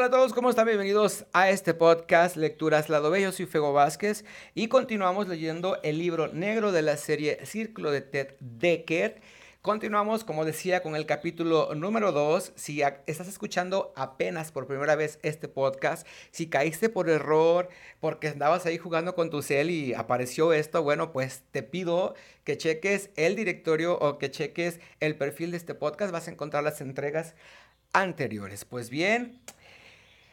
Hola a todos, ¿cómo están? Bienvenidos a este podcast Lecturas Lado Bello. Soy Fego Vázquez y continuamos leyendo el libro negro de la serie Círculo de Ted Decker. Continuamos, como decía, con el capítulo número 2. Si estás escuchando apenas por primera vez este podcast, si caíste por error porque andabas ahí jugando con tu cel y apareció esto, bueno, pues te pido que cheques el directorio o que cheques el perfil de este podcast. Vas a encontrar las entregas anteriores. Pues bien,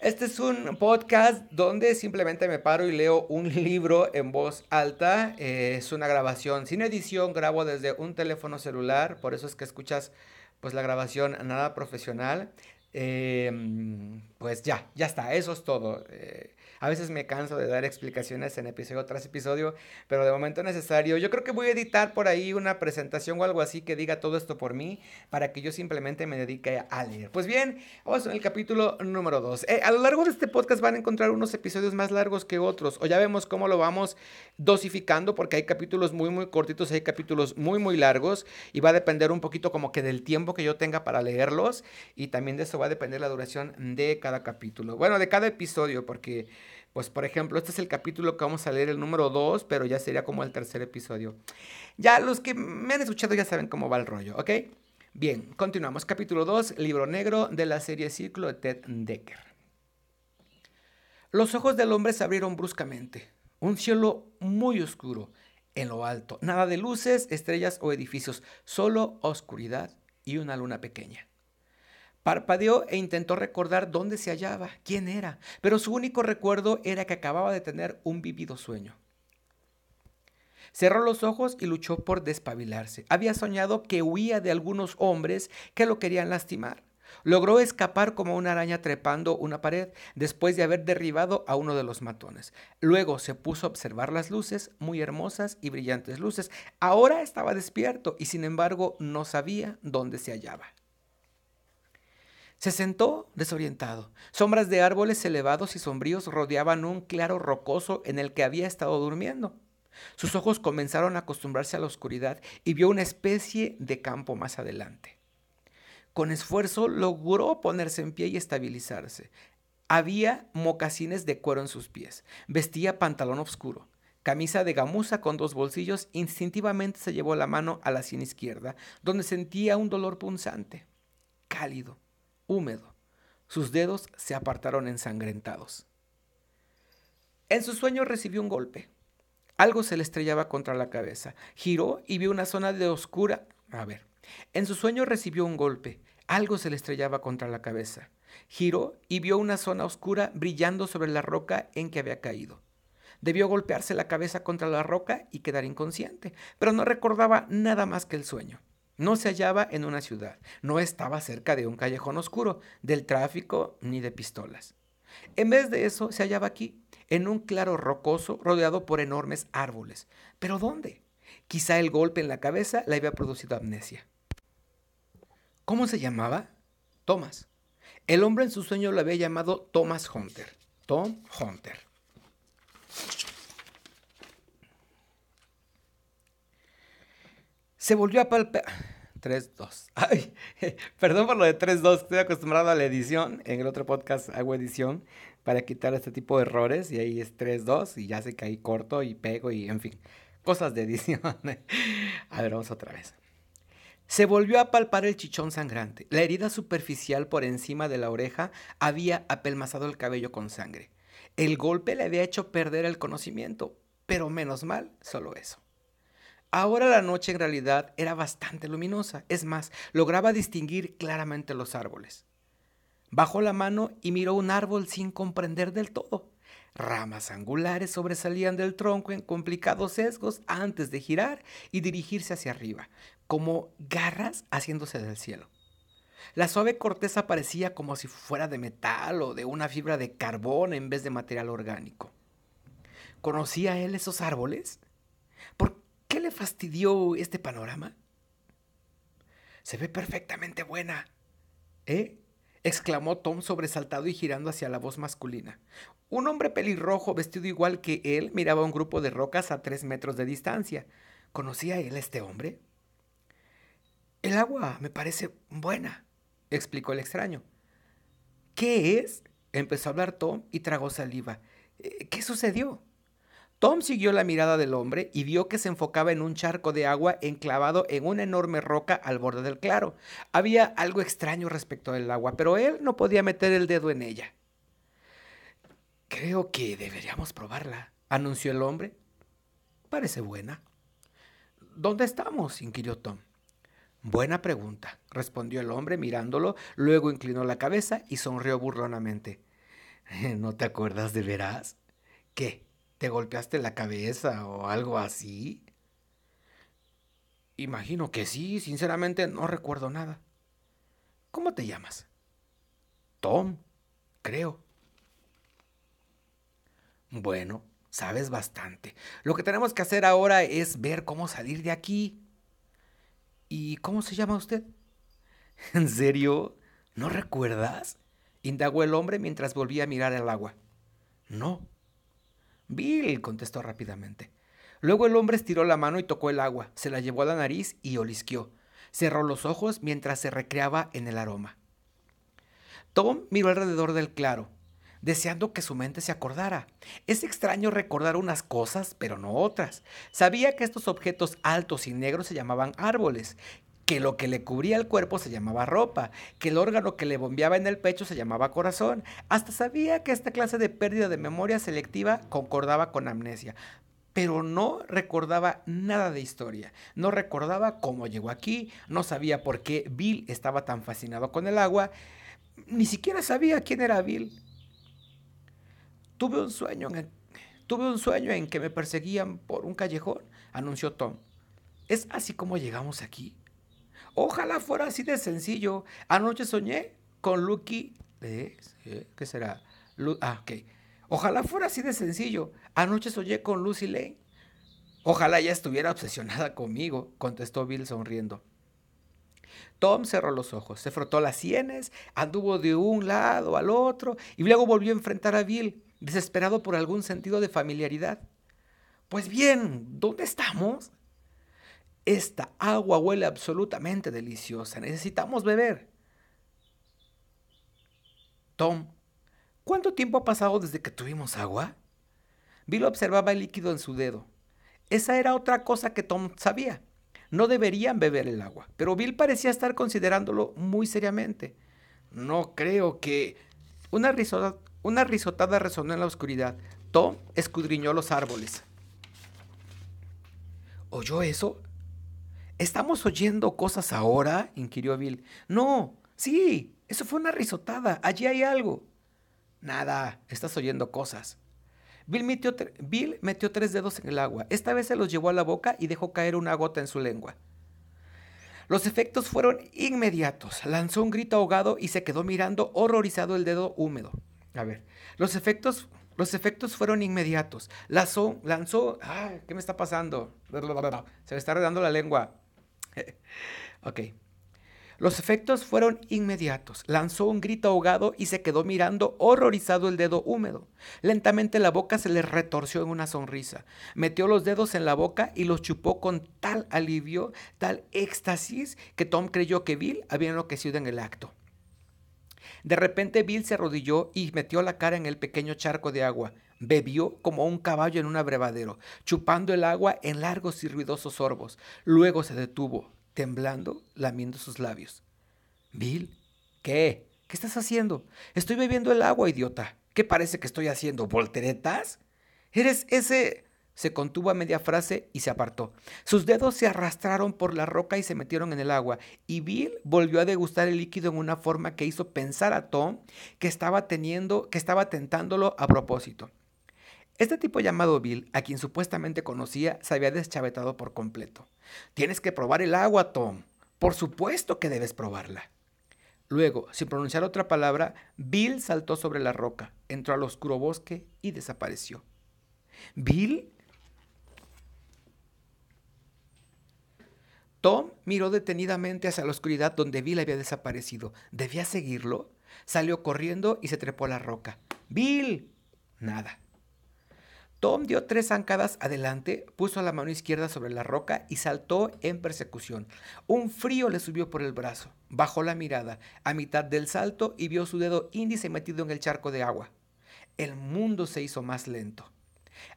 este es un podcast donde simplemente me paro y leo un libro en voz alta. Eh, es una grabación sin edición, grabo desde un teléfono celular, por eso es que escuchas pues la grabación nada profesional. Em, pues ya, ya está, eso es todo. Eh, a veces me canso de dar explicaciones en episodio tras episodio, pero de momento es necesario. Yo creo que voy a editar por ahí una presentación o algo así que diga todo esto por mí para que yo simplemente me dedique a leer. Pues bien, vamos en el capítulo número 2. Eh, a lo largo de este podcast van a encontrar unos episodios más largos que otros, o ya vemos cómo lo vamos dosificando porque hay capítulos muy muy cortitos, hay capítulos muy muy largos y va a depender un poquito como que del tiempo que yo tenga para leerlos y también de eso va a depender la duración de cada capítulo. Bueno, de cada episodio porque pues por ejemplo, este es el capítulo que vamos a leer, el número 2, pero ya sería como el tercer episodio. Ya los que me han escuchado ya saben cómo va el rollo, ¿ok? Bien, continuamos. Capítulo 2, libro negro de la serie Círculo de Ted Decker. Los ojos del hombre se abrieron bruscamente. Un cielo muy oscuro en lo alto. Nada de luces, estrellas o edificios, solo oscuridad y una luna pequeña. Parpadeó e intentó recordar dónde se hallaba, quién era, pero su único recuerdo era que acababa de tener un vivido sueño. Cerró los ojos y luchó por despabilarse. Había soñado que huía de algunos hombres que lo querían lastimar. Logró escapar como una araña trepando una pared después de haber derribado a uno de los matones. Luego se puso a observar las luces, muy hermosas y brillantes luces. Ahora estaba despierto y sin embargo no sabía dónde se hallaba. Se sentó desorientado. Sombras de árboles elevados y sombríos rodeaban un claro rocoso en el que había estado durmiendo. Sus ojos comenzaron a acostumbrarse a la oscuridad y vio una especie de campo más adelante. Con esfuerzo logró ponerse en pie y estabilizarse. Había mocasines de cuero en sus pies. Vestía pantalón oscuro. Camisa de gamuza con dos bolsillos, instintivamente se llevó la mano a la sien izquierda, donde sentía un dolor punzante, cálido húmedo. Sus dedos se apartaron ensangrentados. En su sueño recibió un golpe. Algo se le estrellaba contra la cabeza. Giró y vio una zona de oscura. A ver. En su sueño recibió un golpe. Algo se le estrellaba contra la cabeza. Giró y vio una zona oscura brillando sobre la roca en que había caído. Debió golpearse la cabeza contra la roca y quedar inconsciente, pero no recordaba nada más que el sueño. No se hallaba en una ciudad, no estaba cerca de un callejón oscuro, del tráfico ni de pistolas. En vez de eso, se hallaba aquí, en un claro rocoso rodeado por enormes árboles. ¿Pero dónde? Quizá el golpe en la cabeza le había producido amnesia. ¿Cómo se llamaba? Thomas. El hombre en su sueño lo había llamado Thomas Hunter. Tom Hunter. Se volvió a palpar. 3-2. Ay, perdón por lo de 3-2. Estoy acostumbrado a la edición. En el otro podcast hago edición para quitar este tipo de errores. Y ahí es 3-2 y ya se caí corto y pego y en fin. Cosas de edición. a ver, vamos otra vez. Se volvió a palpar el chichón sangrante. La herida superficial por encima de la oreja había apelmazado el cabello con sangre. El golpe le había hecho perder el conocimiento, pero menos mal, solo eso. Ahora la noche en realidad era bastante luminosa, es más, lograba distinguir claramente los árboles. Bajó la mano y miró un árbol sin comprender del todo. Ramas angulares sobresalían del tronco en complicados sesgos antes de girar y dirigirse hacia arriba, como garras haciéndose del cielo. La suave corteza parecía como si fuera de metal o de una fibra de carbón en vez de material orgánico. ¿Conocía él esos árboles? ¿Por ¿Qué le fastidió este panorama? Se ve perfectamente buena. ¿Eh? exclamó Tom sobresaltado y girando hacia la voz masculina. Un hombre pelirrojo vestido igual que él miraba un grupo de rocas a tres metros de distancia. ¿Conocía él a este hombre? El agua me parece buena, explicó el extraño. ¿Qué es? Empezó a hablar Tom y tragó saliva. Eh, ¿Qué sucedió? Tom siguió la mirada del hombre y vio que se enfocaba en un charco de agua enclavado en una enorme roca al borde del claro. Había algo extraño respecto del agua, pero él no podía meter el dedo en ella. Creo que deberíamos probarla, anunció el hombre. Parece buena. ¿Dónde estamos? inquirió Tom. Buena pregunta, respondió el hombre mirándolo, luego inclinó la cabeza y sonrió burlonamente. ¿No te acuerdas de veras? ¿Qué? ¿Te golpeaste la cabeza o algo así? Imagino que sí, sinceramente no recuerdo nada. ¿Cómo te llamas? Tom, creo. Bueno, sabes bastante. Lo que tenemos que hacer ahora es ver cómo salir de aquí. ¿Y cómo se llama usted? ¿En serio? ¿No recuerdas? indagó el hombre mientras volvía a mirar el agua. No. Bill, contestó rápidamente. Luego el hombre estiró la mano y tocó el agua, se la llevó a la nariz y olisqueó. Cerró los ojos mientras se recreaba en el aroma. Tom miró alrededor del claro deseando que su mente se acordara. Es extraño recordar unas cosas, pero no otras. Sabía que estos objetos altos y negros se llamaban árboles, que lo que le cubría el cuerpo se llamaba ropa, que el órgano que le bombeaba en el pecho se llamaba corazón. Hasta sabía que esta clase de pérdida de memoria selectiva concordaba con amnesia. Pero no recordaba nada de historia, no recordaba cómo llegó aquí, no sabía por qué Bill estaba tan fascinado con el agua, ni siquiera sabía quién era Bill. Tuve un sueño en, tuve un sueño en que me perseguían por un callejón, anunció Tom. ¿Es así como llegamos aquí? Ojalá fuera así de sencillo. Anoche soñé con Lucky. ¿Eh? ¿Qué será? ah, ok. Ojalá fuera así de sencillo. Anoche soñé con Lucy Lane. Ojalá ella estuviera obsesionada conmigo, contestó Bill sonriendo. Tom cerró los ojos, se frotó las sienes, anduvo de un lado al otro y luego volvió a enfrentar a Bill desesperado por algún sentido de familiaridad. Pues bien, ¿dónde estamos? Esta agua huele absolutamente deliciosa. Necesitamos beber. Tom, ¿cuánto tiempo ha pasado desde que tuvimos agua? Bill observaba el líquido en su dedo. Esa era otra cosa que Tom sabía. No deberían beber el agua, pero Bill parecía estar considerándolo muy seriamente. No creo que... Una una risotada resonó en la oscuridad. Tom escudriñó los árboles. ¿Oyó eso? ¿Estamos oyendo cosas ahora? inquirió Bill. No, sí, eso fue una risotada. Allí hay algo. Nada, estás oyendo cosas. Bill metió, Bill metió tres dedos en el agua. Esta vez se los llevó a la boca y dejó caer una gota en su lengua. Los efectos fueron inmediatos. Lanzó un grito ahogado y se quedó mirando horrorizado el dedo húmedo. A ver, los efectos, los efectos fueron inmediatos. Lanzó, lanzó, ¿qué me está pasando? Se me está redando la lengua. ok. Los efectos fueron inmediatos. Lanzó un grito ahogado y se quedó mirando horrorizado el dedo húmedo. Lentamente la boca se le retorció en una sonrisa. Metió los dedos en la boca y los chupó con tal alivio, tal éxtasis, que Tom creyó que Bill había enloquecido en el acto. De repente Bill se arrodilló y metió la cara en el pequeño charco de agua. Bebió como un caballo en un abrevadero, chupando el agua en largos y ruidosos sorbos. Luego se detuvo, temblando, lamiendo sus labios. Bill, ¿qué? ¿Qué estás haciendo? Estoy bebiendo el agua, idiota. ¿Qué parece que estoy haciendo? ¿Volteretas? ¿Eres ese... Se contuvo a media frase y se apartó. Sus dedos se arrastraron por la roca y se metieron en el agua, y Bill volvió a degustar el líquido en una forma que hizo pensar a Tom que estaba teniendo, que estaba tentándolo a propósito. Este tipo llamado Bill, a quien supuestamente conocía, se había deschavetado por completo. Tienes que probar el agua, Tom. Por supuesto que debes probarla. Luego, sin pronunciar otra palabra, Bill saltó sobre la roca, entró al oscuro bosque y desapareció. Bill Tom miró detenidamente hacia la oscuridad donde Bill había desaparecido. ¿Debía seguirlo? Salió corriendo y se trepó a la roca. ¡Bill! Nada. Tom dio tres zancadas adelante, puso la mano izquierda sobre la roca y saltó en persecución. Un frío le subió por el brazo. Bajó la mirada a mitad del salto y vio su dedo índice metido en el charco de agua. El mundo se hizo más lento.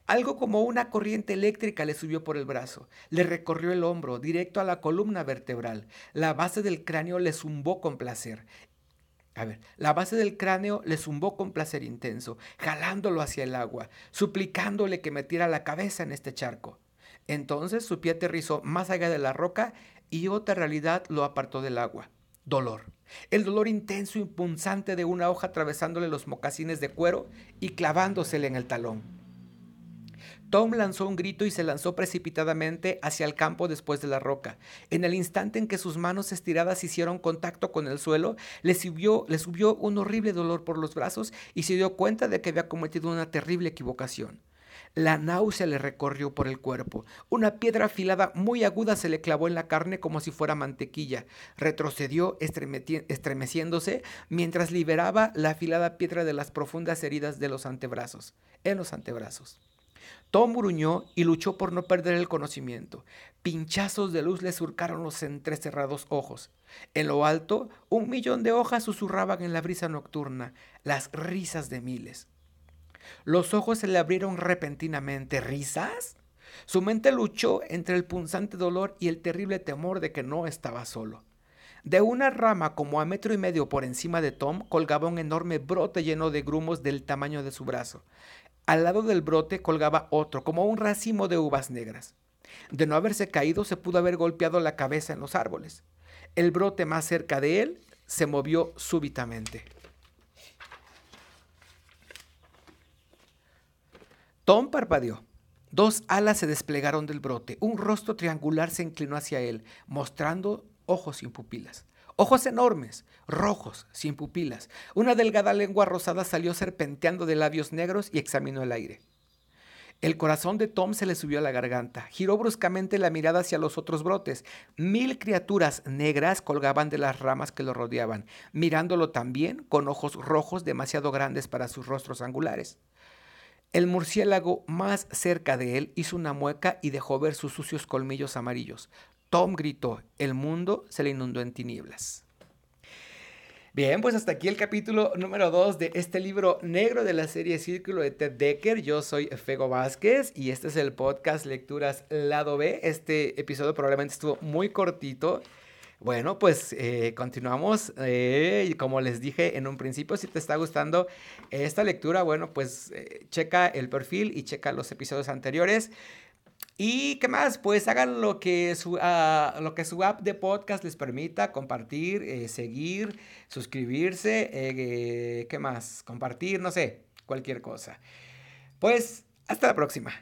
Algo como una corriente eléctrica le subió por el brazo, le recorrió el hombro, directo a la columna vertebral. La base del cráneo le zumbó con placer. A ver, la base del cráneo le zumbó con placer intenso, jalándolo hacia el agua, suplicándole que metiera la cabeza en este charco. Entonces su pie aterrizó más allá de la roca y otra realidad lo apartó del agua. Dolor. El dolor intenso y punzante de una hoja atravesándole los mocasines de cuero y clavándosele en el talón. Tom lanzó un grito y se lanzó precipitadamente hacia el campo después de la roca. En el instante en que sus manos estiradas hicieron contacto con el suelo, le subió, un horrible dolor por los brazos y se dio cuenta de que había cometido una terrible equivocación. La náusea le recorrió por el cuerpo. Una piedra afilada muy aguda se le clavó en la carne como si fuera mantequilla. Retrocedió estremeciéndose mientras liberaba la afilada piedra de las profundas heridas de los antebrazos, en los antebrazos. Tom gruñó y luchó por no perder el conocimiento. Pinchazos de luz le surcaron los entrecerrados ojos. En lo alto, un millón de hojas susurraban en la brisa nocturna, las risas de miles. Los ojos se le abrieron repentinamente. ¿Risas? Su mente luchó entre el punzante dolor y el terrible temor de que no estaba solo. De una rama como a metro y medio por encima de Tom colgaba un enorme brote lleno de grumos del tamaño de su brazo. Al lado del brote colgaba otro, como un racimo de uvas negras. De no haberse caído, se pudo haber golpeado la cabeza en los árboles. El brote más cerca de él se movió súbitamente. Tom parpadeó. Dos alas se desplegaron del brote. Un rostro triangular se inclinó hacia él, mostrando ojos sin pupilas. Ojos enormes, rojos, sin pupilas. Una delgada lengua rosada salió serpenteando de labios negros y examinó el aire. El corazón de Tom se le subió a la garganta. Giró bruscamente la mirada hacia los otros brotes. Mil criaturas negras colgaban de las ramas que lo rodeaban, mirándolo también con ojos rojos demasiado grandes para sus rostros angulares. El murciélago más cerca de él hizo una mueca y dejó ver sus sucios colmillos amarillos. Tom gritó, el mundo se le inundó en tinieblas. Bien, pues hasta aquí el capítulo número 2 de este libro negro de la serie Círculo de Ted Decker. Yo soy Fego Vázquez y este es el podcast Lecturas Lado B. Este episodio probablemente estuvo muy cortito. Bueno, pues eh, continuamos. Eh, como les dije en un principio, si te está gustando esta lectura, bueno, pues eh, checa el perfil y checa los episodios anteriores. ¿Y qué más? Pues hagan lo que su, ah, lo que su app de podcast les permita, compartir, eh, seguir, suscribirse, eh, ¿qué más? Compartir, no sé, cualquier cosa. Pues hasta la próxima.